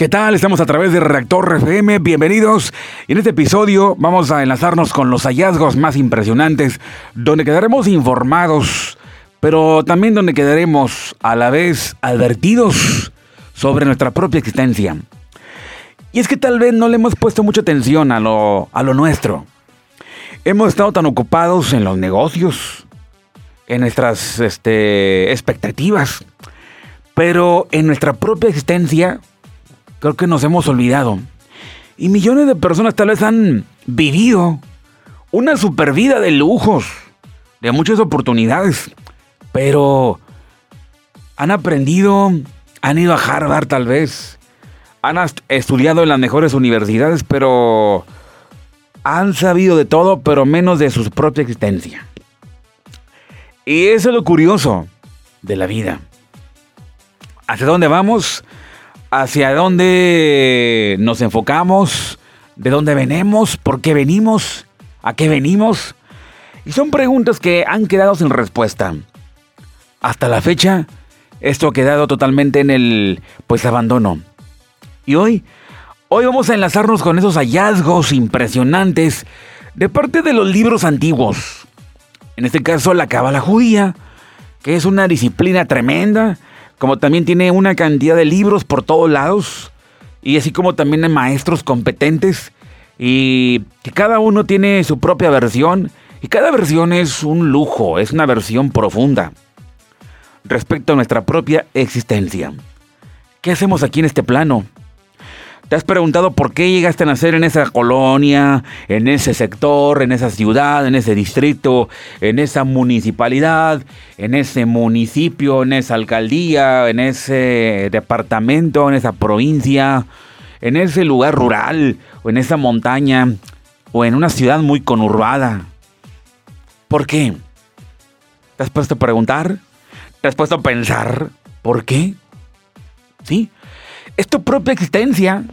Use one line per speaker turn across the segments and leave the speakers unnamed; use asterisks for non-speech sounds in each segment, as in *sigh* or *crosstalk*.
¿Qué tal? Estamos a través de Reactor FM. Bienvenidos. En este episodio vamos a enlazarnos con los hallazgos más impresionantes, donde quedaremos informados, pero también donde quedaremos a la vez advertidos sobre nuestra propia existencia. Y es que tal vez no le hemos puesto mucha atención a lo, a lo nuestro. Hemos estado tan ocupados en los negocios, en nuestras este, expectativas, pero en nuestra propia existencia creo que nos hemos olvidado. Y millones de personas tal vez han vivido una super vida de lujos, de muchas oportunidades, pero han aprendido, han ido a Harvard tal vez, han estudiado en las mejores universidades, pero han sabido de todo, pero menos de su propia existencia. Y eso es lo curioso de la vida. ¿Hacia dónde vamos? Hacia dónde nos enfocamos, de dónde venimos, por qué venimos, a qué venimos. Y son preguntas que han quedado sin respuesta. Hasta la fecha, esto ha quedado totalmente en el pues abandono. Y hoy, hoy vamos a enlazarnos con esos hallazgos impresionantes de parte de los libros antiguos. En este caso, la Cábala judía, que es una disciplina tremenda como también tiene una cantidad de libros por todos lados, y así como también hay maestros competentes, y que cada uno tiene su propia versión, y cada versión es un lujo, es una versión profunda respecto a nuestra propia existencia. ¿Qué hacemos aquí en este plano? ¿Te has preguntado por qué llegaste a nacer en esa colonia, en ese sector, en esa ciudad, en ese distrito, en esa municipalidad, en ese municipio, en esa alcaldía, en ese departamento, en esa provincia, en ese lugar rural o en esa montaña o en una ciudad muy conurbada? ¿Por qué? ¿Te has puesto a preguntar? ¿Te has puesto a pensar por qué? ¿Sí? Es tu propia existencia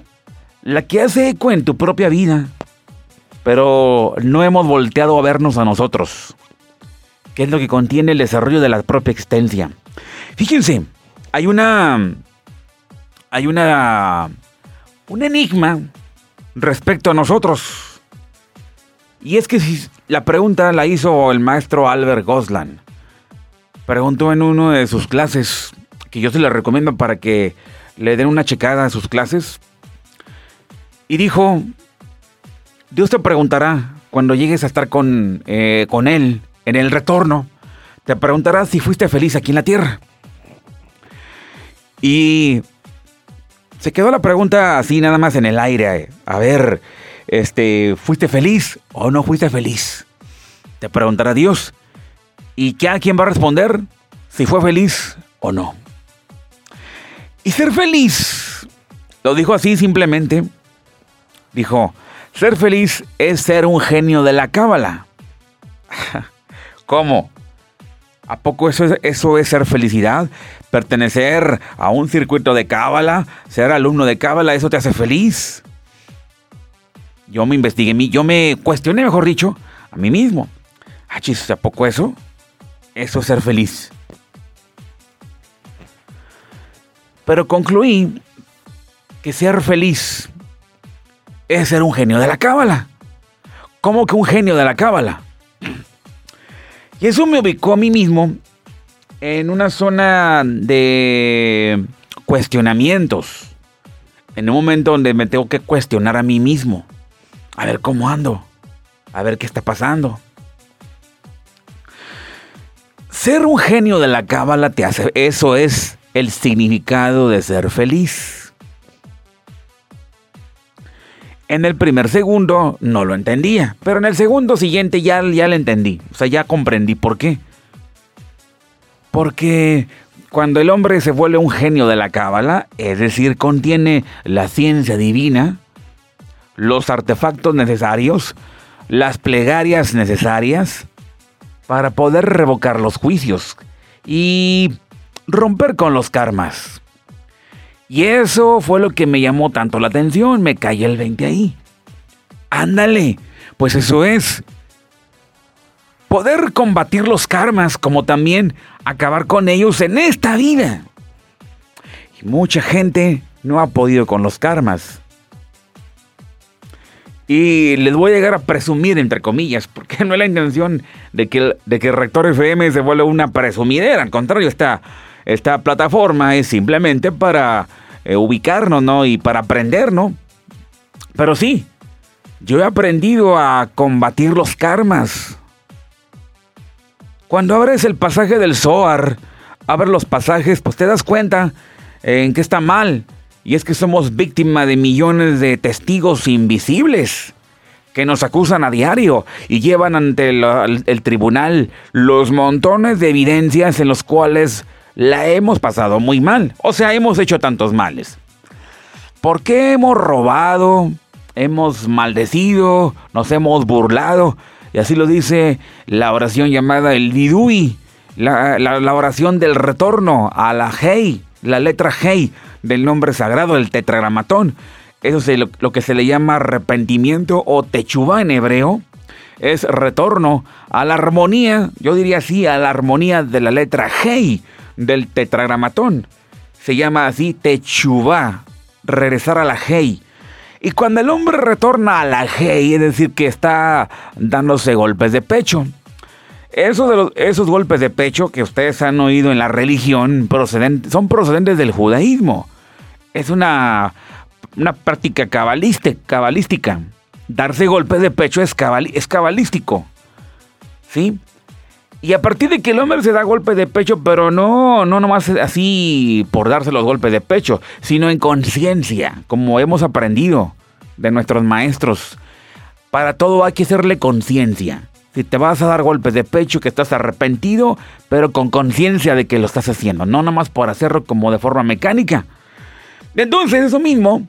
la que hace eco en tu propia vida, pero no hemos volteado a vernos a nosotros, ¿Qué es lo que contiene el desarrollo de la propia existencia. Fíjense, hay una. Hay una. Un enigma respecto a nosotros. Y es que si la pregunta la hizo el maestro Albert Goslan. Preguntó en una de sus clases, que yo se la recomiendo para que le den una checada a sus clases, y dijo, Dios te preguntará cuando llegues a estar con, eh, con Él en el retorno, te preguntará si fuiste feliz aquí en la tierra. Y se quedó la pregunta así nada más en el aire. A ver, este, ¿fuiste feliz o no fuiste feliz? Te preguntará Dios. ¿Y a quién va a responder? Si fue feliz o no. Y ser feliz, lo dijo así simplemente, Dijo, ser feliz es ser un genio de la cábala. *laughs* ¿Cómo? ¿A poco eso es, eso es ser felicidad? ¿Pertenecer a un circuito de cábala? ¿Ser alumno de cábala? ¿Eso te hace feliz? Yo me investigué, yo me cuestioné, mejor dicho, a mí mismo. Ah, ¿a poco eso? Eso es ser feliz. Pero concluí que ser feliz es ser un genio de la cábala. ¿Cómo que un genio de la cábala? Y eso me ubicó a mí mismo en una zona de cuestionamientos. En un momento donde me tengo que cuestionar a mí mismo. A ver cómo ando. A ver qué está pasando. Ser un genio de la cábala te hace. Eso es el significado de ser feliz. En el primer segundo no lo entendía, pero en el segundo siguiente ya, ya lo entendí, o sea, ya comprendí por qué. Porque cuando el hombre se vuelve un genio de la cábala, es decir, contiene la ciencia divina, los artefactos necesarios, las plegarias necesarias para poder revocar los juicios y romper con los karmas. Y eso fue lo que me llamó tanto la atención, me caí el 20 ahí. Ándale, pues eso es. Poder combatir los karmas como también acabar con ellos en esta vida. Y mucha gente no ha podido con los karmas. Y les voy a llegar a presumir, entre comillas, porque *laughs* no es la intención de que, de que Rector FM se vuelva una presumidera. Al contrario, esta, esta plataforma es simplemente para eh, ubicarnos, ¿no? Y para aprender, ¿no? Pero sí, yo he aprendido a combatir los karmas. Cuando abres el pasaje del Zohar, abres los pasajes, pues te das cuenta en que está mal. Y es que somos víctima de millones de testigos invisibles que nos acusan a diario y llevan ante el, tribunal los montones de evidencias en los cuales la hemos pasado muy mal. O sea, hemos hecho tantos males. ¿Por qué hemos robado? Hemos maldecido, nos hemos burlado. Y así lo dice la oración llamada el Vidui, la, oración del retorno a la Hei, la letra Hei del nombre sagrado del tetragramatón. Eso es lo, que se le llama arrepentimiento o techuba en hebreo. Es retorno a la armonía, yo diría así, a la armonía de la letra Hei del tetragramatón. Se llama así techuba, regresar a la Hei. Y cuando el hombre retorna a la Hei, es decir, que está dándose golpes de pecho. Eso de esos golpes de pecho que ustedes han oído en la religión son procedentes del judaísmo. Es una, práctica cabalística. Darse golpes de pecho es, es cabalístico. ¿Sí? Y a partir de que el hombre se da golpes de pecho, pero no, no nomás así por darse los golpes de pecho, sino en conciencia, como hemos aprendido de nuestros maestros. Para todo hay que hacerle conciencia. Si te vas a dar golpes de pecho, que estás arrepentido, pero con conciencia de que lo estás haciendo, no nomás por hacerlo como de forma mecánica. Entonces, eso mismo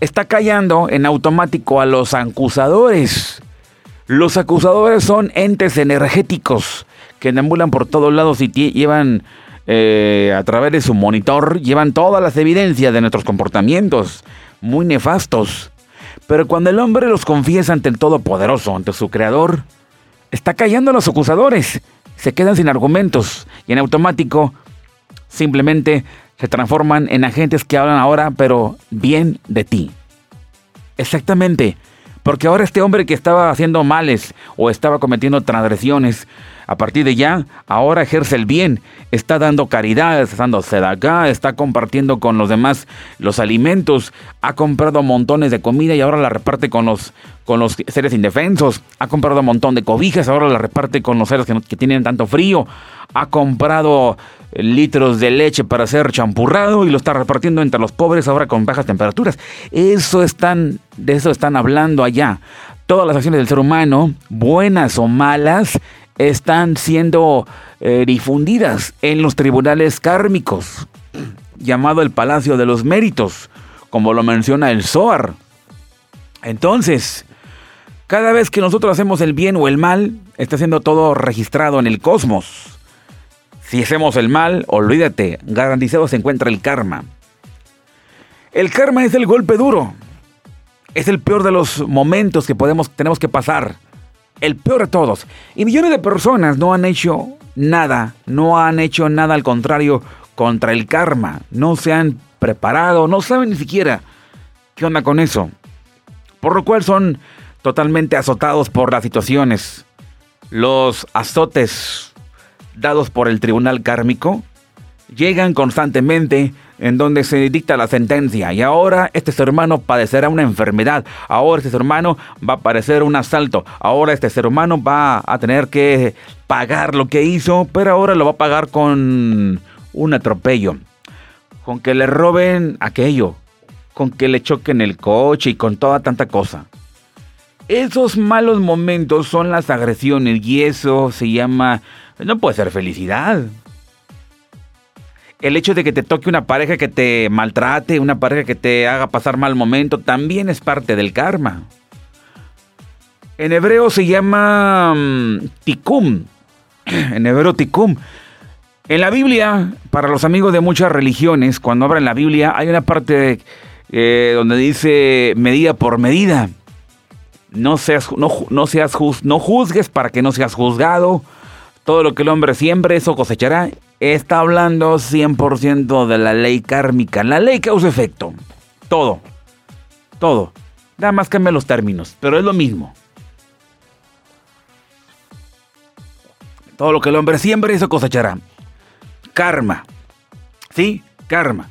está callando en automático a los acusadores. Los acusadores son entes energéticos que deambulan por todos lados y llevan eh, a través de su monitor, llevan todas las evidencias de nuestros comportamientos muy nefastos. Pero cuando el hombre los confiesa ante el Todopoderoso, ante su Creador, está callando a los acusadores, se quedan sin argumentos y en automático simplemente se transforman en agentes que hablan ahora, pero bien de ti. Exactamente, porque ahora este hombre que estaba haciendo males o estaba cometiendo transgresiones, a partir de ya, ahora ejerce el bien, está dando caridad, está dando acá, está compartiendo con los demás los alimentos, ha comprado montones de comida y ahora la reparte con los, con los seres indefensos, ha comprado un montón de cobijas, ahora la reparte con los seres que tienen tanto frío, ha comprado litros de leche para ser champurrado y lo está repartiendo entre los pobres ahora con bajas temperaturas. Eso están, de eso están hablando allá. Todas las acciones del ser humano, buenas o malas, están siendo eh, difundidas en los tribunales kármicos, llamado el Palacio de los Méritos, como lo menciona el Zohar. Entonces, cada vez que nosotros hacemos el bien o el mal, está siendo todo registrado en el cosmos. Si hacemos el mal, olvídate, garantizado se encuentra el karma. El karma es el golpe duro. Es el peor de los momentos que podemos, tenemos que pasar el peor de todos. Y millones de personas no han hecho nada, no han hecho nada al contrario contra el karma. No se han preparado, no saben ni siquiera qué onda con eso. Por lo cual son totalmente azotados por las situaciones. Los azotes dados por el tribunal kármico llegan constantemente en donde se dicta la sentencia. Y ahora este ser humano padecerá una enfermedad, ahora este ser humano va a padecer un asalto, ahora este ser humano va a tener que pagar lo que hizo, pero ahora lo va a pagar con un atropello, con que le roben aquello, con que le choquen el coche y con toda tanta cosa. Esos malos momentos son las agresiones y eso se llama... No puede ser felicidad el hecho de que te toque una pareja que te maltrate, una pareja que te haga pasar mal momento, también es parte del karma. En hebreo se llama mm, tikum. *clears throat* En hebreo tikum. En la Biblia, para los amigos de muchas religiones, cuando abren la Biblia, hay una parte eh, donde dice medida por medida. No, seas, no, no, seas no juzgues para que no seas juzgado. Todo lo que el hombre siembre, eso cosechará. está hablando 100% de la ley kármica. La ley causa-efecto. Todo. Todo. Nada más cambia los términos, pero es lo mismo. Todo lo que el hombre siembra, eso cosechará. Karma. ¿Sí? Karma.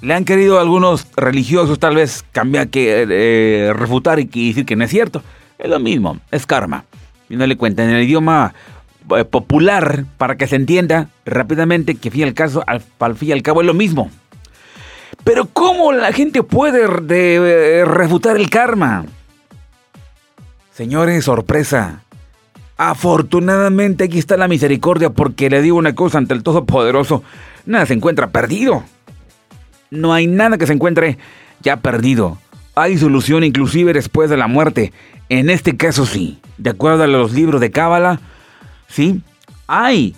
Le han querido algunos religiosos tal vez cambiar, que eh, refutar y decir que no es cierto. Es lo mismo, es karma. Y no le cuenta en el idioma eh, popular para que se entienda rápidamente que fin al caso, al, fin y al cabo es lo mismo. Pero ¿cómo la gente puede eh, refutar el karma? Señores, sorpresa. Afortunadamente aquí está la misericordia porque le digo una cosa ante el Todopoderoso. Nada se encuentra perdido. No hay nada que se encuentre ya perdido. Hay solución inclusive después de la muerte. En este caso sí. De acuerdo a los libros de Cábala, sí. Hay.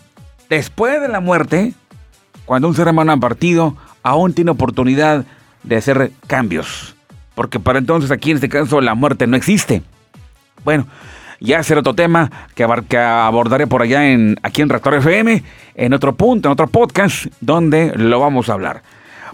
Después de la muerte, cuando un ser humano ha partido, aún tiene oportunidad de hacer cambios. Porque para entonces aquí en este caso la muerte no existe. Bueno, ya será otro tema que, abordaré por allá en, aquí en Rector FM, en otro punto, en otro podcast, donde lo vamos a hablar.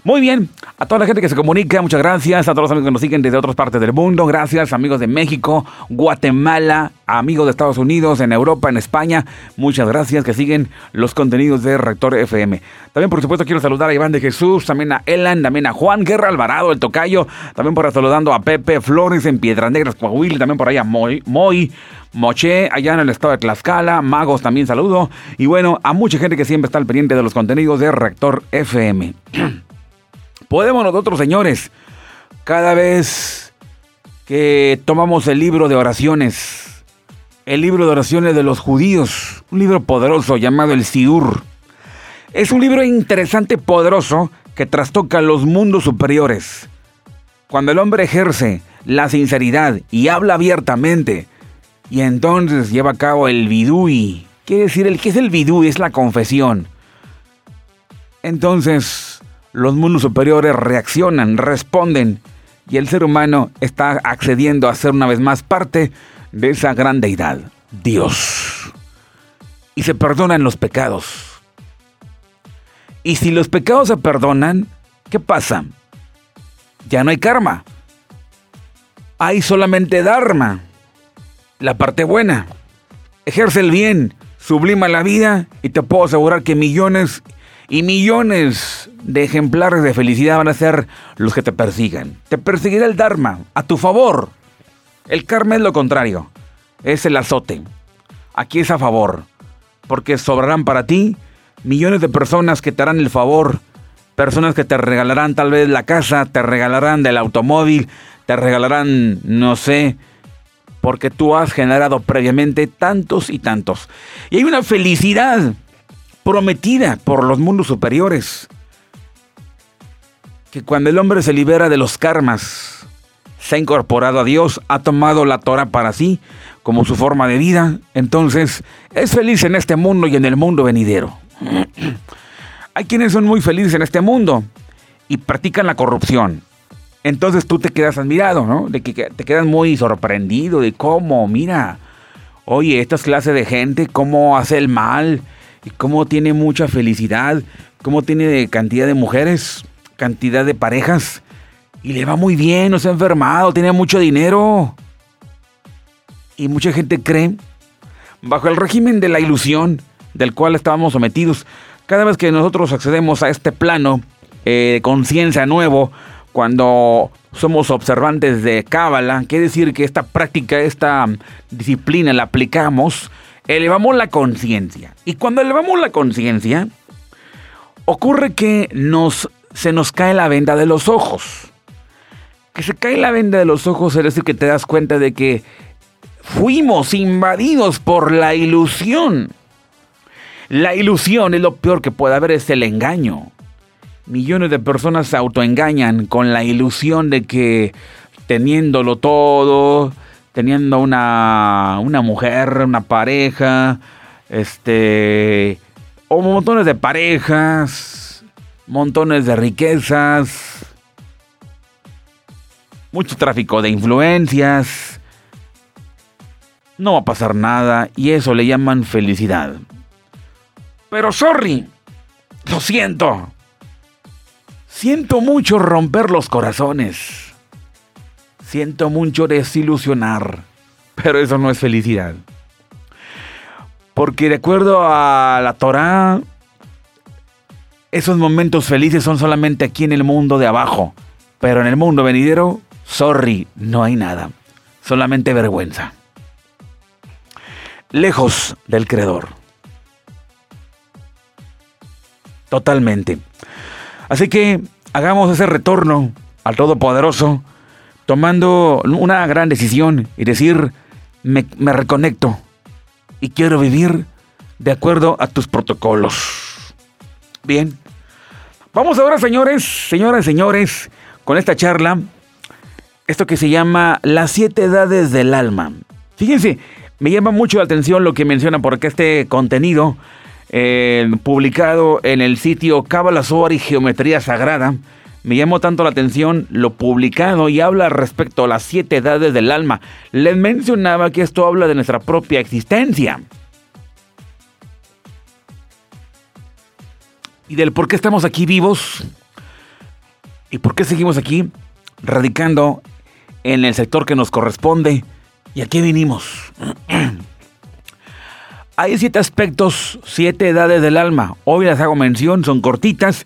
Muy bien, a toda la gente que se comunica, muchas gracias. A todos los amigos que nos siguen desde otras partes del mundo, gracias. Amigos de México, Guatemala, amigos de Estados Unidos, en Europa, en España, muchas gracias que siguen los contenidos de Rector FM. También, por supuesto, quiero saludar a Iván de Jesús, también a Elan, también a Juan Guerra Alvarado, el tocayo. También por saludando a Pepe Flores en Piedras Negras, Coahuila. También por allá Moy, Moy Moche, allá en el estado de Tlaxcala, Magos también saludo. Y bueno, a mucha gente que siempre está al pendiente de los contenidos de Rector FM. *clears throat* Podemos nosotros, señores, cada vez que tomamos el libro de oraciones, el libro de oraciones de los judíos, un libro poderoso llamado el Sidur. Es un libro interesante, poderoso, que trastoca los mundos superiores. Cuando el hombre ejerce la sinceridad y habla abiertamente, y entonces lleva a cabo el vidui. Quiere decir, el que es el vidui es la confesión. Entonces, los mundos superiores reaccionan, responden, y el ser humano está accediendo a ser una vez más parte de esa gran deidad, Dios. Y se perdonan los pecados. Y si los pecados se perdonan, ¿qué pasa? Ya no hay karma. Hay solamente Dharma, la parte buena. Ejerce el bien, sublima la vida y te puedo asegurar que millones y millones de ejemplares de felicidad van a ser los que te persigan. Te perseguirá el Dharma a tu favor. El karma es lo contrario. Es el azote. Aquí es a favor. Porque sobrarán para ti millones de personas que te harán el favor. Personas que te regalarán tal vez la casa, te regalarán del automóvil, te regalarán, no sé, porque tú has generado previamente tantos y tantos. Y hay una felicidad prometida por los mundos superiores. Que cuando el hombre se libera de los karmas, se ha incorporado a Dios, ha tomado la Torah para sí como su forma de vida, entonces es feliz en este mundo y en el mundo venidero. *clears throat* Hay quienes son muy felices en este mundo y practican la corrupción. Entonces tú te quedas admirado, ¿no? De que te quedas muy sorprendido de cómo, mira, oye, esta clase de gente, cómo hace el mal, y cómo tiene mucha felicidad, cómo tiene cantidad de mujeres, cantidad de parejas, y le va muy bien, no se ha enfermado, tiene mucho dinero. Y mucha gente cree, bajo el régimen de la ilusión del cual estábamos sometidos, cada vez que nosotros accedemos a este plano eh, de conciencia nuevo, cuando somos observantes de Cábala, quiere decir que esta práctica, esta disciplina la aplicamos, elevamos la conciencia. Y cuando elevamos la conciencia, ocurre que nos, se nos cae la venda de los ojos. Que se cae la venda de los ojos es decir que te das cuenta de que fuimos invadidos por la ilusión. La ilusión es lo peor que puede haber, es el engaño. Millones de personas se autoengañan con la ilusión de que teniéndolo todo, teniendo una, una mujer, una pareja, este, o montones de parejas, montones de riquezas, mucho tráfico de influencias, no va a pasar nada y eso le llaman felicidad. Pero sorry, lo siento. Siento mucho romper los corazones. Siento mucho desilusionar. Pero eso no es felicidad. Porque de acuerdo a la Torah, esos momentos felices son solamente aquí en el mundo de abajo. Pero en el mundo venidero, sorry, no hay nada. Solamente vergüenza. Lejos del Creador. Totalmente. Así que hagamos ese retorno al Todopoderoso, tomando una gran decisión y decir, me, reconecto y quiero vivir de acuerdo a tus protocolos. Bien. Vamos ahora, señores, señoras señores, con esta charla, esto que se llama las siete edades del alma. Fíjense, me llama mucho la atención lo que menciona porque este contenido eh, publicado en el sitio Cábala y Geometría Sagrada. Me llamó tanto la atención lo publicado y habla respecto a las siete edades del alma. Les mencionaba que esto habla de nuestra propia existencia. Y del por qué estamos aquí vivos y por qué seguimos aquí radicando en el sector que nos corresponde y a qué vinimos. *clears throat* Hay siete aspectos, siete edades del alma. Hoy las hago mención, son cortitas.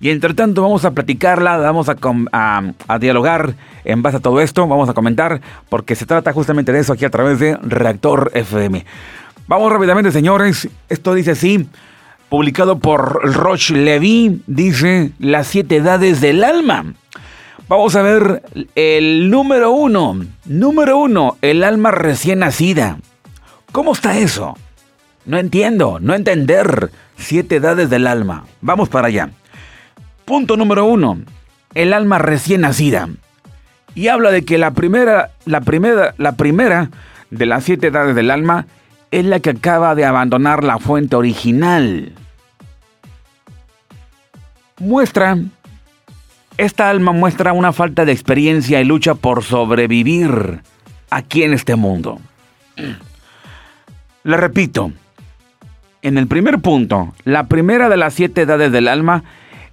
Y entre tanto vamos a platicarla, vamos a, dialogar en base a todo esto, vamos a comentar, porque se trata justamente de eso aquí a través de Reactor FM. Vamos rápidamente, señores. Esto dice así, publicado por Roche Levy, dice las siete edades del alma. Vamos a ver el número uno. Número uno, el alma recién nacida. ¿Cómo está eso? No entiendo, no entender. Siete edades del alma. Vamos para allá. Punto número uno. El alma recién nacida. Y habla de que la primera, la primera, la primera de las siete edades del alma es la que acaba de abandonar la fuente original. Muestra, esta alma muestra una falta de experiencia y lucha por sobrevivir aquí en este mundo. Le repito, en el primer punto, la primera de las siete edades del alma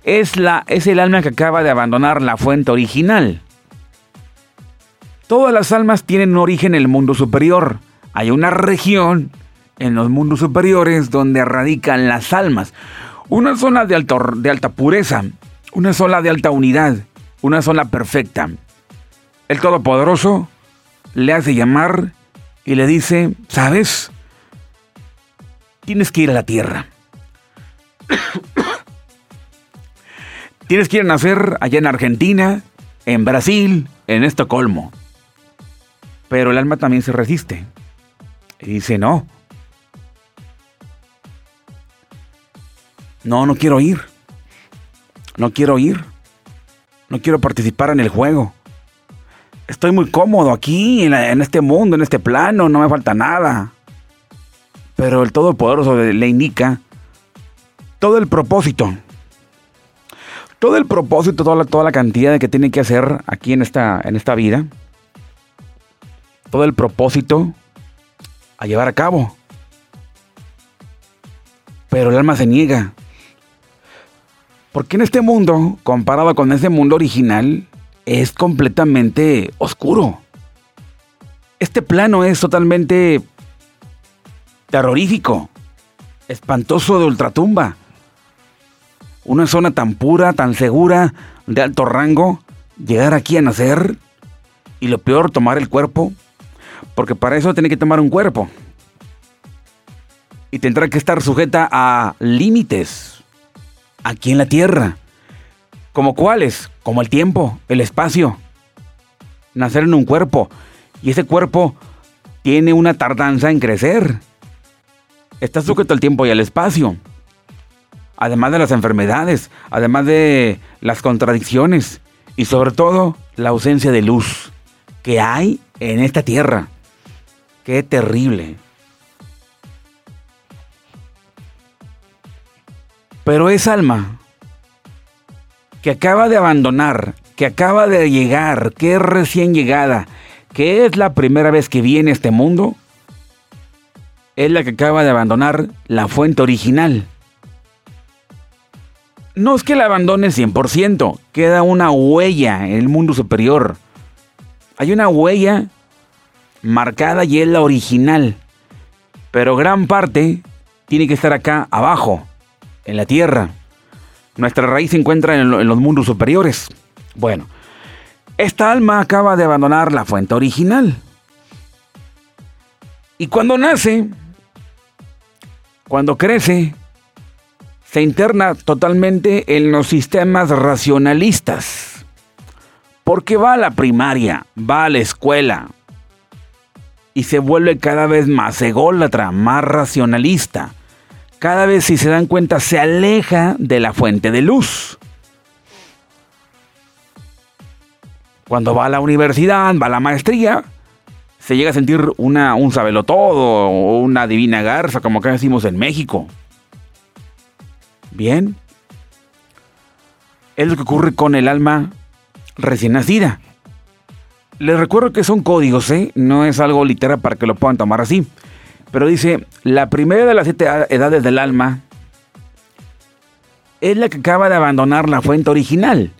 es, la, es el alma que acaba de abandonar la fuente original. Todas las almas tienen un origen en el mundo superior. Hay una región en los mundos superiores donde radican las almas. Una zona de, de alta pureza, una zona de alta unidad, una zona perfecta. El Todopoderoso le hace llamar y le dice, ¿sabes? tienes que ir a la tierra. Tienes que ir a nacer allá en Argentina, en Brasil, en Estocolmo. Pero el alma también se resiste. Y dice, no. No, no quiero ir. No quiero ir. No quiero participar en el juego. Estoy muy cómodo aquí, en, en este mundo, en este plano, no me falta nada. Pero el Todopoderoso le indica todo el propósito. Todo el propósito, toda la, toda la cantidad de que tiene que hacer aquí en esta, en esta vida. Todo el propósito a llevar a cabo. Pero el alma se niega. Porque en este mundo, comparado con ese mundo original, es completamente oscuro. Este plano es totalmente terrorífico, espantoso de ultratumba. Una zona tan pura, tan segura, de alto rango, llegar aquí a nacer y lo peor, tomar el cuerpo, porque para eso tiene que tomar un cuerpo. Y tendrá que estar sujeta a límites aquí en la Tierra. ¿Como cuáles? Como el tiempo, el espacio. Nacer en un cuerpo. Y ese cuerpo tiene una tardanza en crecer. Está sujeto al tiempo y al espacio. Además de las enfermedades, además de las contradicciones y sobre todo la ausencia de luz que hay en esta tierra. Qué terrible. Pero es alma que acaba de abandonar, que acaba de llegar, que es recién llegada, que es la primera vez que viene a este mundo, es la que acaba de abandonar la fuente original, no es que la abandone 100%, queda una huella en el mundo superior. Hay una huella marcada y es la original, pero gran parte tiene que estar acá abajo, en la tierra. Nuestra raíz se encuentra en, los mundos superiores. Bueno, esta alma acaba de abandonar la fuente original. Y cuando nace, cuando crece, se interna totalmente en los sistemas racionalistas. Porque va a la primaria, va a la escuela y se vuelve cada vez más ególatra, más racionalista. Cada vez, si se dan cuenta, se aleja de la fuente de luz. Cuando va a la universidad, va a la maestría, se llega a sentir una, un sabelotodo o una divina garza, como acá decimos en México. Bien. Es lo que ocurre con el alma recién nacida. Les recuerdo que son códigos, ¿eh? No es algo literal para que lo puedan tomar así. Pero dice, la primera de las siete edades del alma es la que acaba de abandonar la fuente original.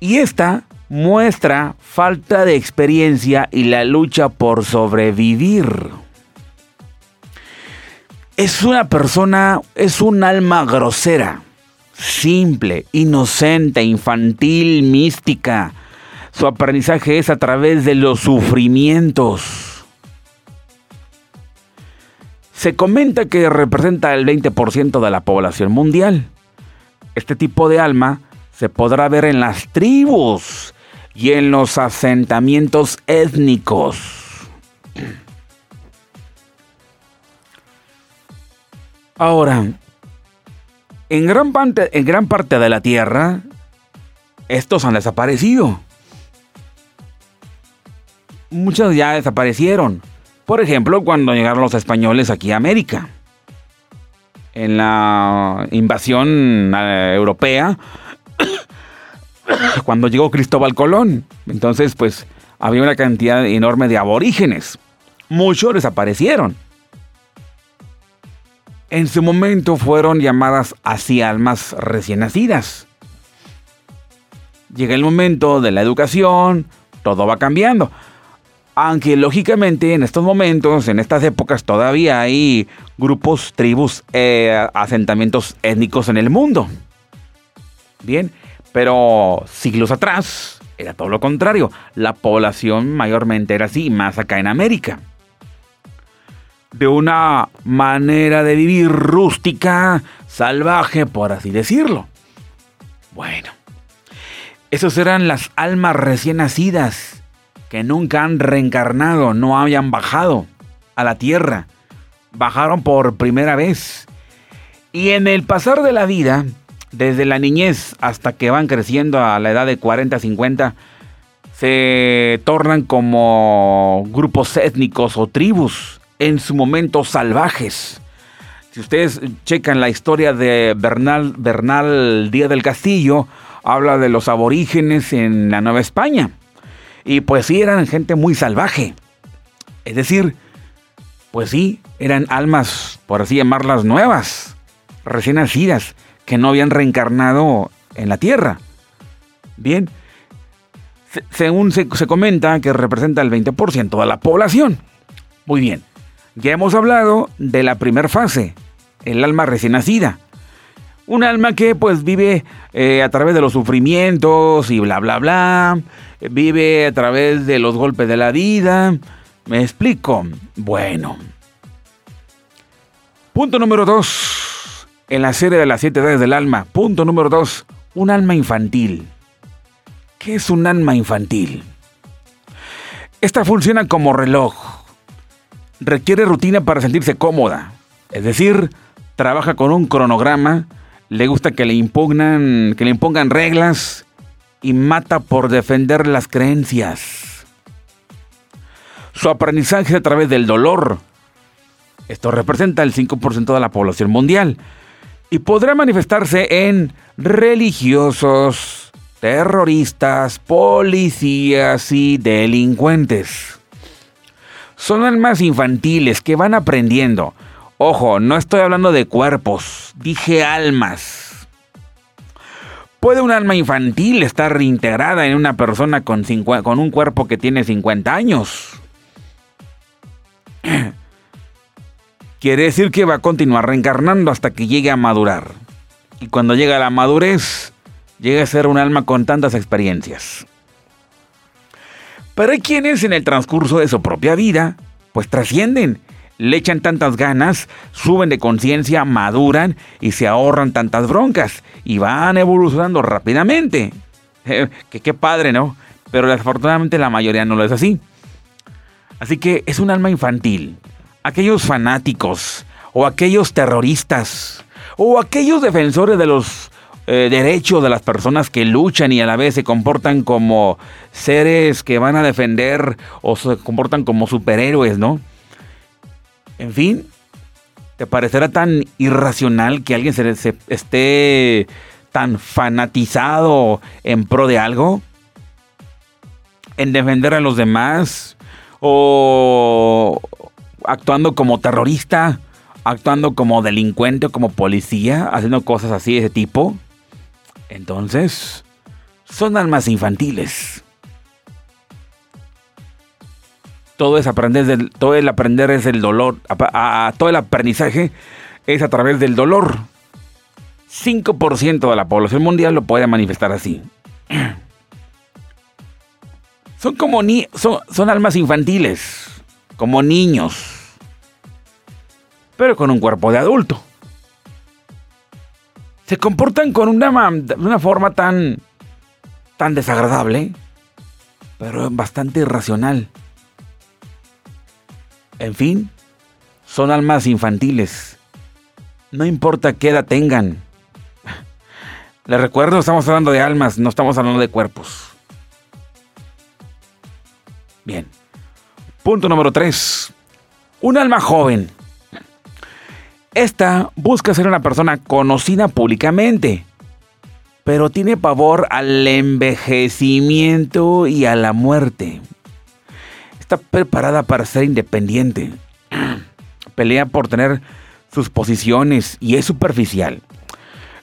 Y esta muestra falta de experiencia y la lucha por sobrevivir. Es una persona, es un alma grosera, simple, inocente, infantil, mística. Su aprendizaje es a través de los sufrimientos. Se comenta que representa el 20% de la población mundial. Este tipo de alma se podrá ver en las tribus y en los asentamientos étnicos. Ahora, en gran, parte, en gran parte de la Tierra, estos han desaparecido. Muchos ya desaparecieron. Por ejemplo, cuando llegaron los españoles aquí a América. En la invasión eh, europea, *coughs* cuando llegó Cristóbal Colón. Entonces, pues había una cantidad enorme de aborígenes. Muchos desaparecieron. En su momento fueron llamadas así almas recién nacidas. Llega el momento de la educación, todo va cambiando. Aunque lógicamente en estos momentos, en estas épocas, todavía hay grupos, tribus, eh, asentamientos étnicos en el mundo. Bien, pero siglos atrás era todo lo contrario. La población mayormente era así, más acá en América. De una manera de vivir rústica, salvaje, por así decirlo. Bueno, esos eran las almas recién nacidas que nunca han reencarnado, no habían bajado a la tierra. Bajaron por primera vez. Y en el pasar de la vida, desde la niñez hasta que van creciendo a la edad de 40, 50, se tornan como grupos étnicos o tribus, en su momento salvajes. Si ustedes checan la historia de Bernal, Bernal Díaz del Castillo, habla de los aborígenes en la Nueva España. Y pues sí, eran gente muy salvaje. Es decir, pues sí, eran almas, por así llamarlas, nuevas, recién nacidas, que no habían reencarnado en la Tierra. Bien, según se, comenta que representa el 20% de la población. Muy bien, ya hemos hablado de la primera fase, el alma recién nacida. Un alma que pues vive eh, a través de los sufrimientos y bla bla bla, vive a través de los golpes de la vida. ¿Me explico? Bueno. Punto número dos en la serie de las siete edades del alma. Punto número dos, un alma infantil. ¿Qué es un alma infantil? Esta funciona como reloj. Requiere rutina para sentirse cómoda. Es decir, trabaja con un cronograma, le gusta que le impugnan, que le impongan reglas y mata por defender las creencias. Su aprendizaje a través del dolor. Esto representa el 5% de la población mundial y podrá manifestarse en religiosos, terroristas, policías y delincuentes. Son almas infantiles que van aprendiendo. Ojo, no estoy hablando de cuerpos, dije almas. ¿Puede un alma infantil estar integrada en una persona con, con un cuerpo que tiene 50 años? *clears throat* Quiere decir que va a continuar reencarnando hasta que llegue a madurar. Y cuando llega a la madurez, llega a ser un alma con tantas experiencias. Pero hay quienes en el transcurso de su propia vida, pues trascienden, le echan tantas ganas, suben de conciencia, maduran y se ahorran tantas broncas y van evolucionando rápidamente. Eh, que qué padre, ¿no? Pero desafortunadamente la mayoría no lo es así. Así que es un alma infantil. Aquellos fanáticos o aquellos terroristas o aquellos defensores de los eh, derechos de las personas que luchan y a la vez se comportan como seres que van a defender o se comportan como superhéroes, ¿no? En fin, ¿te parecerá tan irracional que alguien se, esté tan fanatizado en pro de algo? ¿En defender a los demás? ¿O actuando como terrorista? ¿Actuando como delincuente o como policía? ¿Haciendo cosas así de ese tipo? Entonces, son almas infantiles. Todo es aprender todo el aprender es el dolor, todo el aprendizaje es a través del dolor. 5% de la población mundial lo puede manifestar así. *clears throat* Son como ni, son, son almas infantiles, como niños, pero con un cuerpo de adulto se comportan con una, una forma tan, tan desagradable, pero bastante irracional. En fin, son almas infantiles. No importa qué edad tengan. *laughs* Les recuerdo, estamos hablando de almas, no estamos hablando de cuerpos. Bien. Punto número 3. Un alma joven esta busca ser una persona conocida públicamente, pero tiene pavor al envejecimiento y a la muerte. Está preparada para ser independiente. *clears throat* Pelea por tener sus posiciones y es superficial.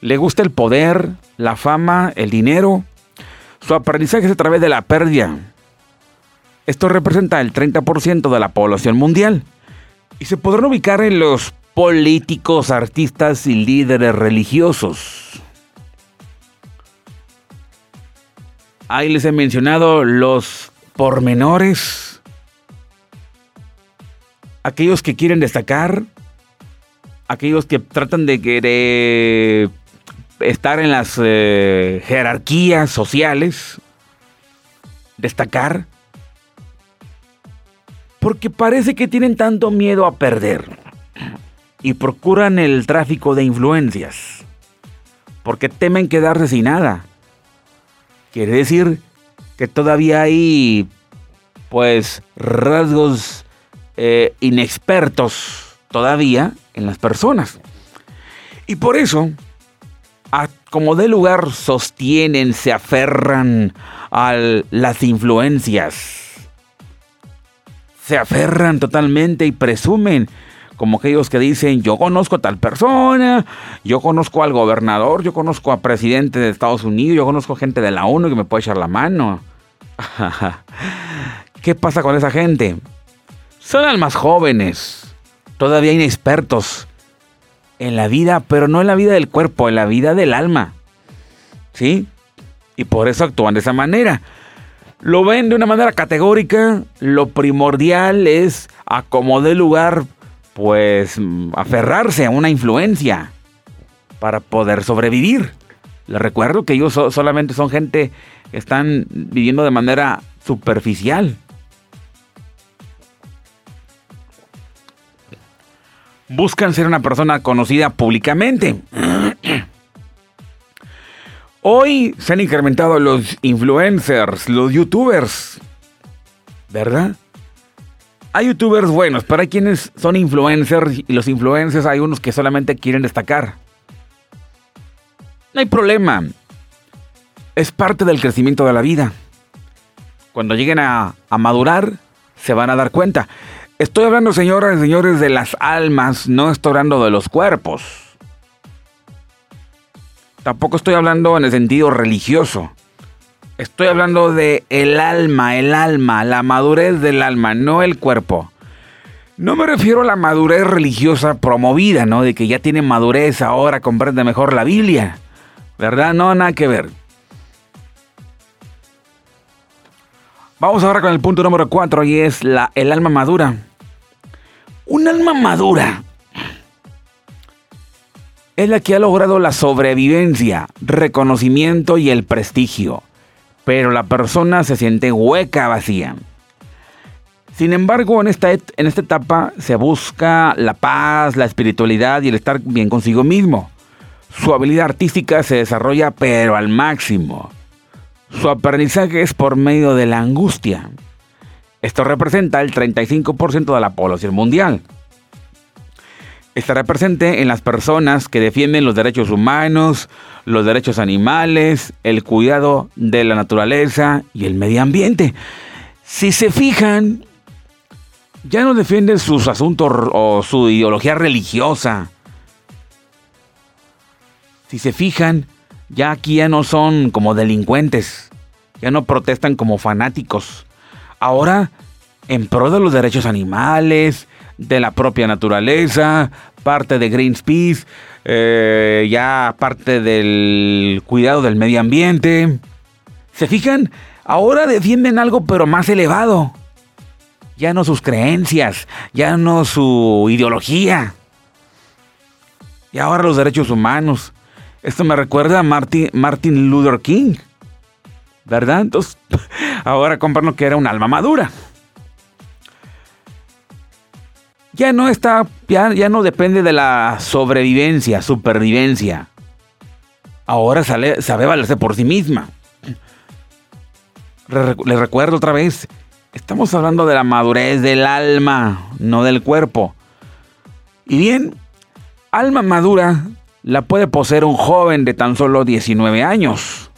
Le gusta el poder, la fama, el dinero. Su aprendizaje es a través de la pérdida. Esto representa el 30% de la población mundial y se podrán ubicar en los políticos, artistas y líderes religiosos. Ahí les he mencionado los pormenores. Aquellos que quieren destacar. Aquellos que tratan de, estar en las eh, jerarquías sociales. Destacar. Porque parece que tienen tanto miedo a perder y procuran el tráfico de influencias, porque temen quedarse sin nada. Quiere decir que todavía hay, pues, rasgos eh, inexpertos todavía en las personas. Y por eso, como de lugar, sostienen, se aferran a las influencias. Se aferran totalmente y presumen como aquellos que dicen, yo conozco a tal persona, yo conozco al gobernador, yo conozco a presidente de Estados Unidos, yo conozco gente de la ONU que me puede echar la mano. *laughs* ¿Qué pasa con esa gente? Son almas jóvenes, todavía inexpertos en la vida, pero no en la vida del cuerpo, en la vida del alma. ¿Sí? Y por eso actúan de esa manera. Lo ven de una manera categórica. Lo primordial es acomodar lugar pues aferrarse a una influencia para poder sobrevivir. Les recuerdo que ellos solamente son gente que están viviendo de manera superficial. Buscan ser una persona conocida públicamente. *clears throat* Hoy se han incrementado los influencers, los youtubers, ¿verdad? Hay youtubers buenos, pero hay quienes son influencers y los influencers hay unos que solamente quieren destacar. No hay problema. Es parte del crecimiento de la vida. Cuando lleguen a, madurar, se van a dar cuenta. Estoy hablando, señoras y señores, de las almas, no estoy hablando de los cuerpos. Tampoco estoy hablando en el sentido religioso. Estoy hablando de el alma, el alma, la madurez del alma, no el cuerpo. No me refiero a la madurez religiosa promovida, ¿no? De que ya tiene madurez, ahora comprende mejor la Biblia. ¿Verdad? No, nada que ver. Vamos ahora con el punto número 4 y es la, el alma madura. Un alma madura es la que ha logrado la sobrevivencia, reconocimiento y el prestigio, pero la persona se siente hueca, vacía. Sin embargo, en esta, en esta etapa se busca la paz, la espiritualidad y el estar bien consigo mismo. Su habilidad artística se desarrolla pero al máximo. Su aprendizaje es por medio de la angustia. Esto representa el 35% de la población mundial. Estará presente en las personas que defienden los derechos humanos, los derechos animales, el cuidado de la naturaleza y el medio ambiente. Si se fijan, ya no defiende sus asuntos o su ideología religiosa. Si se fijan, ya aquí ya no son como delincuentes, ya no protestan como fanáticos. Ahora, en pro de los derechos animales, de la propia naturaleza, parte de Greenpeace, eh, ya parte del cuidado del medio ambiente. ¿Se fijan? Ahora defienden algo pero más elevado. Ya no sus creencias, ya no su ideología. Y ahora los derechos humanos. Esto me recuerda a Martin, Martin Luther King. ¿Verdad? Entonces, *laughs* ahora comprando que era un alma madura. Ya no está, ya, ya no depende de la sobrevivencia, supervivencia. Ahora sabe valerse por sí misma. Les recuerdo otra vez, estamos hablando de la madurez del alma, no del cuerpo. Y bien, alma madura la puede poseer un joven de tan solo 19 años.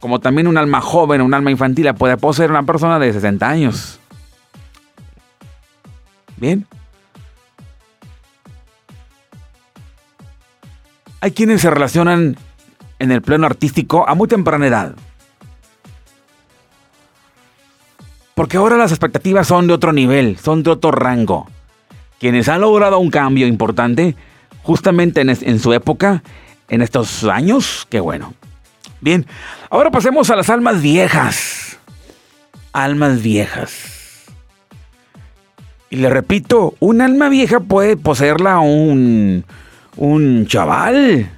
Como también un alma joven, un alma infantil la puede poseer una persona de 60 años. Bien. Hay quienes se relacionan en el plano artístico a muy temprana edad. Porque ahora las expectativas son de otro nivel, son de otro rango. Quienes han logrado un cambio importante justamente en, su época, en estos años, qué bueno. Bien, ahora pasemos a las almas viejas. Almas viejas. Y le repito, un alma vieja puede poseerla un, un chaval,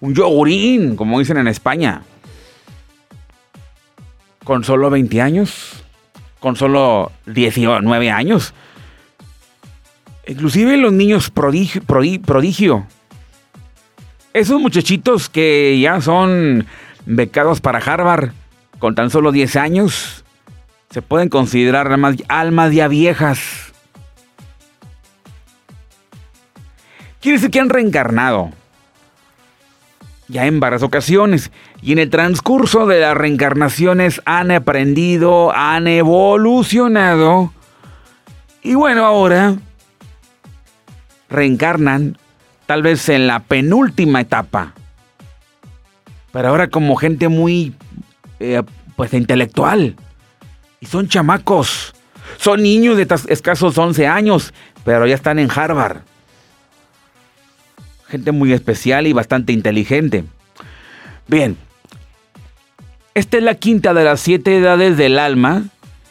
un yogurín, como dicen en España. Con solo 20 años, con solo 19 años. Inclusive los niños prodigio. Esos muchachitos que ya son becados para Harvard con tan solo 10 años, se pueden considerar almas ya viejas. Quiere decir que han reencarnado ya en varias ocasiones y en el transcurso de las reencarnaciones han aprendido, han evolucionado y bueno, ahora reencarnan tal vez en la penúltima etapa. Pero ahora como gente muy, eh, pues, intelectual. Y son chamacos. Son niños de escasos 11 años, pero ya están en Harvard. Gente muy especial y bastante inteligente. Bien. Esta es la quinta de las siete edades del alma.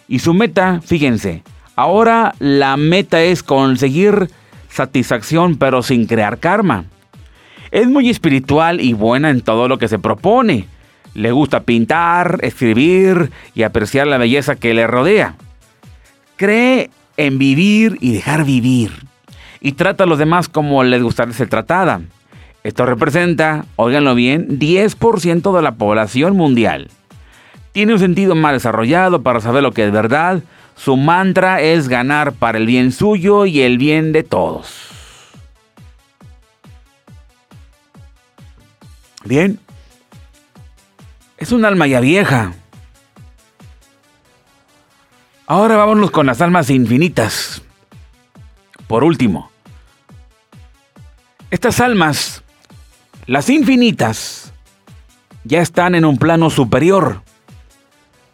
Y su meta, fíjense, ahora la meta es conseguir satisfacción pero sin crear karma. Es muy espiritual y buena en todo lo que se propone. Le gusta pintar, escribir y apreciar la belleza que le rodea. Cree en vivir y dejar vivir. Y trata a los demás como les gustaría ser tratada. Esto representa, óiganlo bien, 10% de la población mundial. Tiene un sentido más desarrollado para saber lo que es verdad, su mantra es ganar para el bien suyo y el bien de todos. Bien. Es un alma ya vieja. Ahora vámonos con las almas infinitas. Por último, estas almas Las infinitas ya están en un plano superior.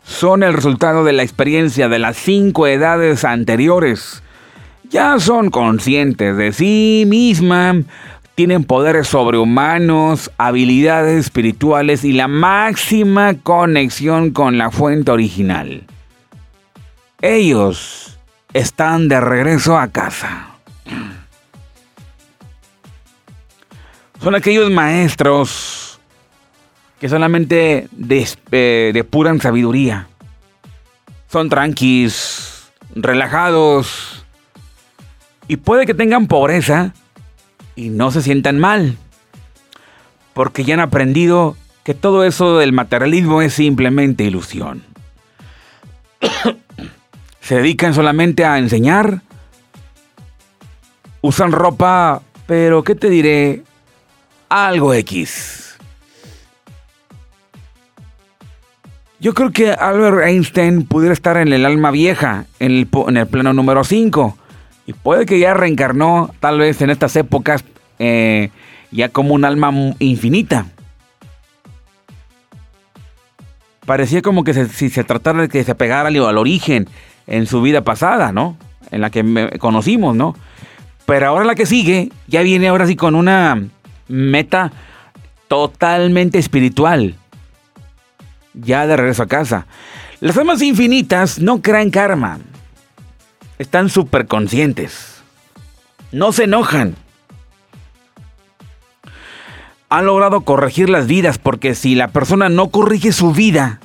Son el resultado de la experiencia de las cinco edades anteriores. Ya son conscientes de sí misma, tienen poderes sobrehumanos, habilidades espirituales y la máxima conexión con la fuente original. Ellos están de regreso a casa. Son aquellos maestros que solamente eh, depuran sabiduría. Son tranquis, relajados. Y puede que tengan pobreza y no se sientan mal. Porque ya han aprendido que todo eso del materialismo es simplemente ilusión. *coughs* se dedican solamente a enseñar. Usan ropa, pero ¿qué te diré? Algo X. Yo creo que Albert Einstein pudiera estar en el alma vieja, en el, en el plano número 5. Y puede que ya reencarnó, tal vez en estas épocas, eh, ya como un alma infinita. Parecía como que si se tratara de que se pegara al, origen en su vida pasada, ¿no? En la que conocimos, ¿no? Pero ahora la que sigue, ya viene ahora sí con una meta totalmente espiritual. Ya de regreso a casa. Las almas infinitas no crean karma. Están súper conscientes. No se enojan. Han logrado corregir las vidas porque si la persona no corrige su vida,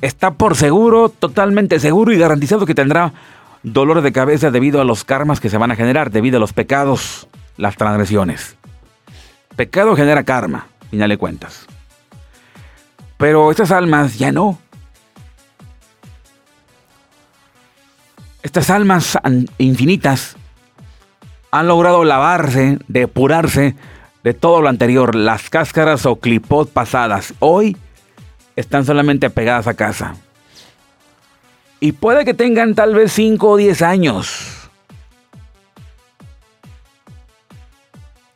está por seguro, totalmente seguro y garantizado que tendrá dolor de cabeza debido a los karmas que se van a generar, debido a los pecados, las transgresiones. Pecado genera karma, final de cuentas. Pero estas almas ya no. Estas almas infinitas han logrado lavarse, depurarse de todo lo anterior, las cáscaras o clipot pasadas. Hoy están solamente pegadas a casa. Y puede que tengan tal vez 5 o 10 años.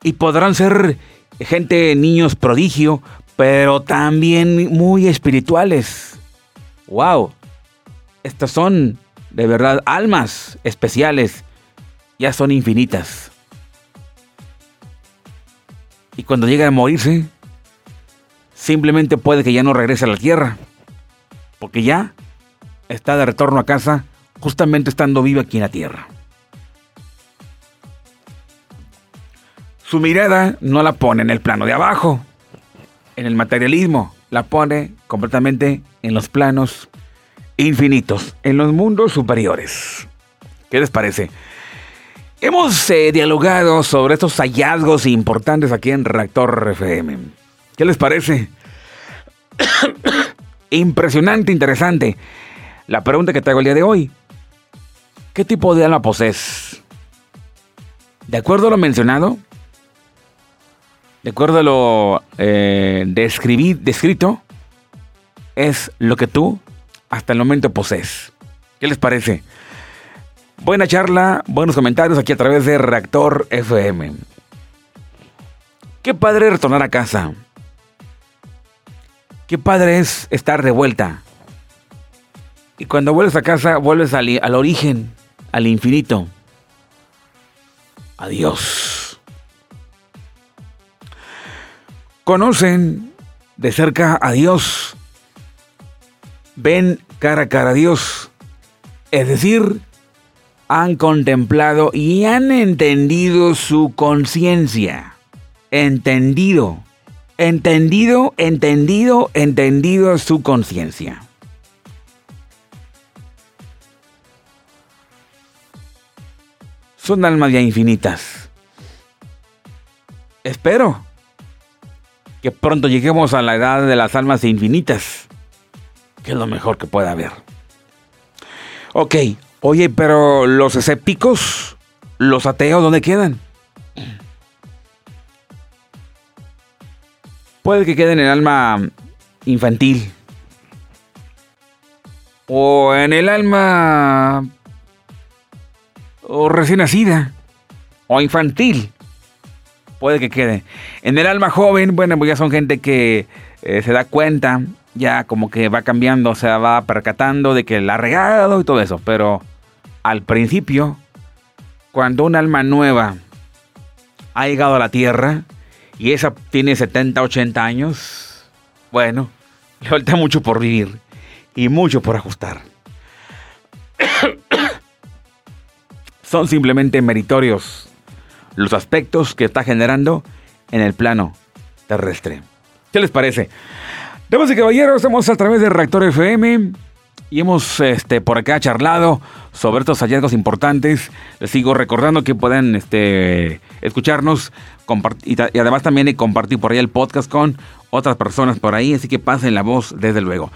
Y podrán ser gente, niños prodigio, pero también muy espirituales. ¡Wow! Estas son de verdad almas especiales, ya son infinitas. Y cuando llegan a morirse, simplemente puede que ya no regrese a la tierra, porque ya está de retorno a casa justamente estando vivo aquí en la tierra. Su mirada no la pone en el plano de abajo, en el materialismo, la pone completamente en los planos infinitos, en los mundos superiores. ¿Qué les parece? Hemos eh, dialogado sobre estos hallazgos importantes aquí en Reactor FM. ¿Qué les parece? *coughs* Impresionante, interesante. La pregunta que traigo el día de hoy. ¿Qué tipo de alma posees? De acuerdo a lo mencionado, de acuerdo a lo eh, descrito, es lo que tú hasta el momento posees. ¿Qué les parece? Buena charla, buenos comentarios aquí a través de Reactor FM. Qué padre retornar a casa. Qué padre es estar de vuelta. Y cuando vuelves a casa, vuelves al, al origen, al infinito. Adiós. Conocen de cerca a Dios, ven cara a cara a Dios, es decir, han contemplado y han entendido su conciencia. Entendido, entendido, entendido, entendido su conciencia. Son almas ya infinitas. Espero que pronto lleguemos a la edad de las almas infinitas, que es lo mejor que pueda haber. Ok, oye, pero los escépticos, los ateos, ¿dónde quedan? Puede que queden en el alma infantil. O en el alma o recién nacida. O infantil. Puede que quede. En el alma joven, bueno, pues ya son gente que eh, se da cuenta, ya como que va cambiando, o sea, va percatando de que la ha regado y todo eso. Pero al principio, cuando un alma nueva ha llegado a la tierra y esa tiene 70, 80 años, bueno, *laughs* le falta mucho por vivir y mucho por ajustar. *coughs* Son simplemente meritorios los aspectos que está generando en el plano terrestre. ¿Qué les parece? Damas y caballeros, estamos a través de Reactor FM y hemos este, por acá charlado sobre estos hallazgos importantes. Les sigo recordando que pueden este, escucharnos y, y además también compartir por ahí el podcast con otras personas por ahí, así que pasen la voz desde luego.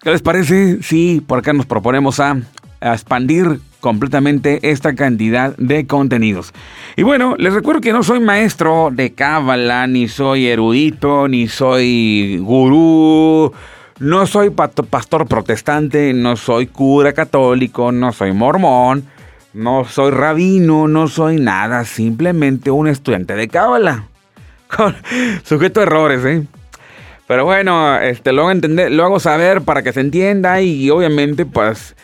¿Qué les parece si por acá nos proponemos a, expandir completamente esta cantidad de contenidos? Y bueno, les recuerdo que no soy maestro de cábala, ni soy erudito, ni soy gurú, no soy pastor protestante, no soy cura católico, no soy mormón, no soy rabino, no soy nada, simplemente un estudiante de cábala. *laughs* sujeto a errores, ¿eh? Pero bueno, este, lo entender, lo hago saber para que se entienda y obviamente pues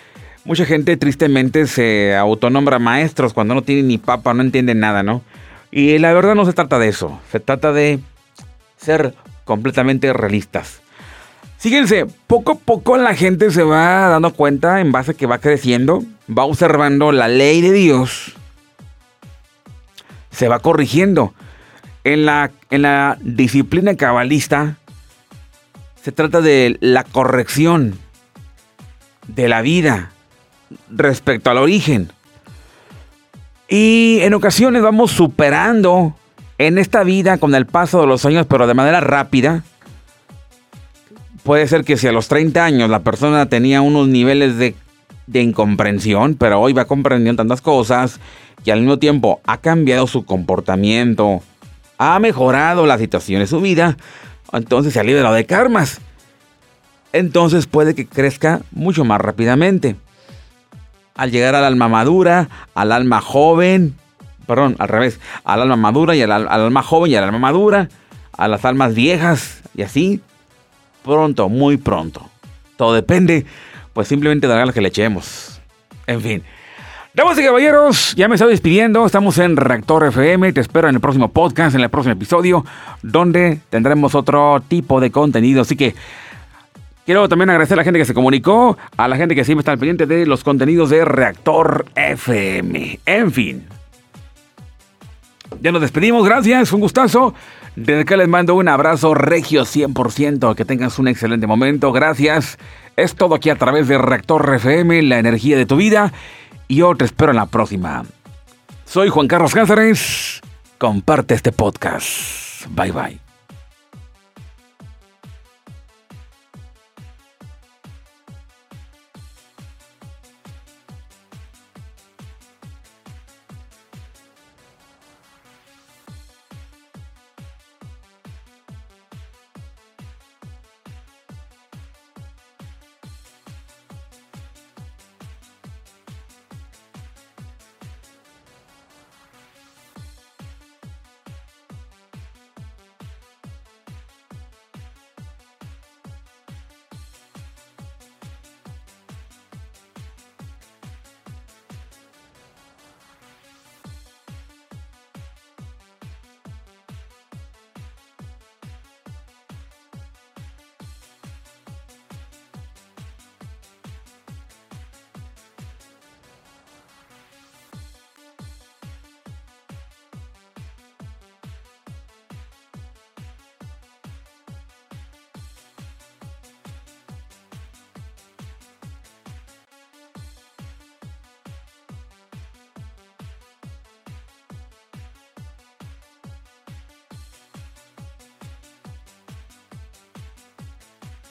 mucha gente tristemente se autonombra maestros cuando no tiene ni papa, no entiende nada, ¿no? Y la verdad no se trata de eso, se trata de ser completamente realistas. Fíjense, poco a poco la gente se va dando cuenta en base a que va creciendo, va observando la ley de Dios, se va corrigiendo. En la, en la disciplina cabalista, se trata de la corrección de la vida respecto al origen. Y en ocasiones vamos superando en esta vida con el paso de los años, pero de manera rápida. Puede ser que si a los 30 años la persona tenía unos niveles de, de incomprensión, pero hoy va comprendiendo tantas cosas y al mismo tiempo ha cambiado su comportamiento, ha mejorado la situación de su vida, entonces se ha liberado de karmas. Entonces puede que crezca mucho más rápidamente. Al llegar al alma madura, al alma joven, perdón, al revés, al alma madura y al, alma joven y al alma madura, a las almas viejas y así, pronto, muy pronto. Todo depende, pues simplemente de la que le echemos. En fin. Damas y caballeros, ya me estoy despidiendo. Estamos en Reactor FM. Te espero en el próximo podcast, en el próximo episodio, donde tendremos otro tipo de contenido. Así que quiero también agradecer a la gente que se comunicó, a la gente que siempre está al pendiente de los contenidos de Reactor FM. En fin. Ya nos despedimos, gracias, un gustazo. Desde acá les mando un abrazo regio 100%, que tengas un excelente momento, gracias. Es todo aquí a través de Reactor FM, la energía de tu vida y yo te espero en la próxima. Soy Juan Carlos Cáceres. Comparte este podcast. Bye bye.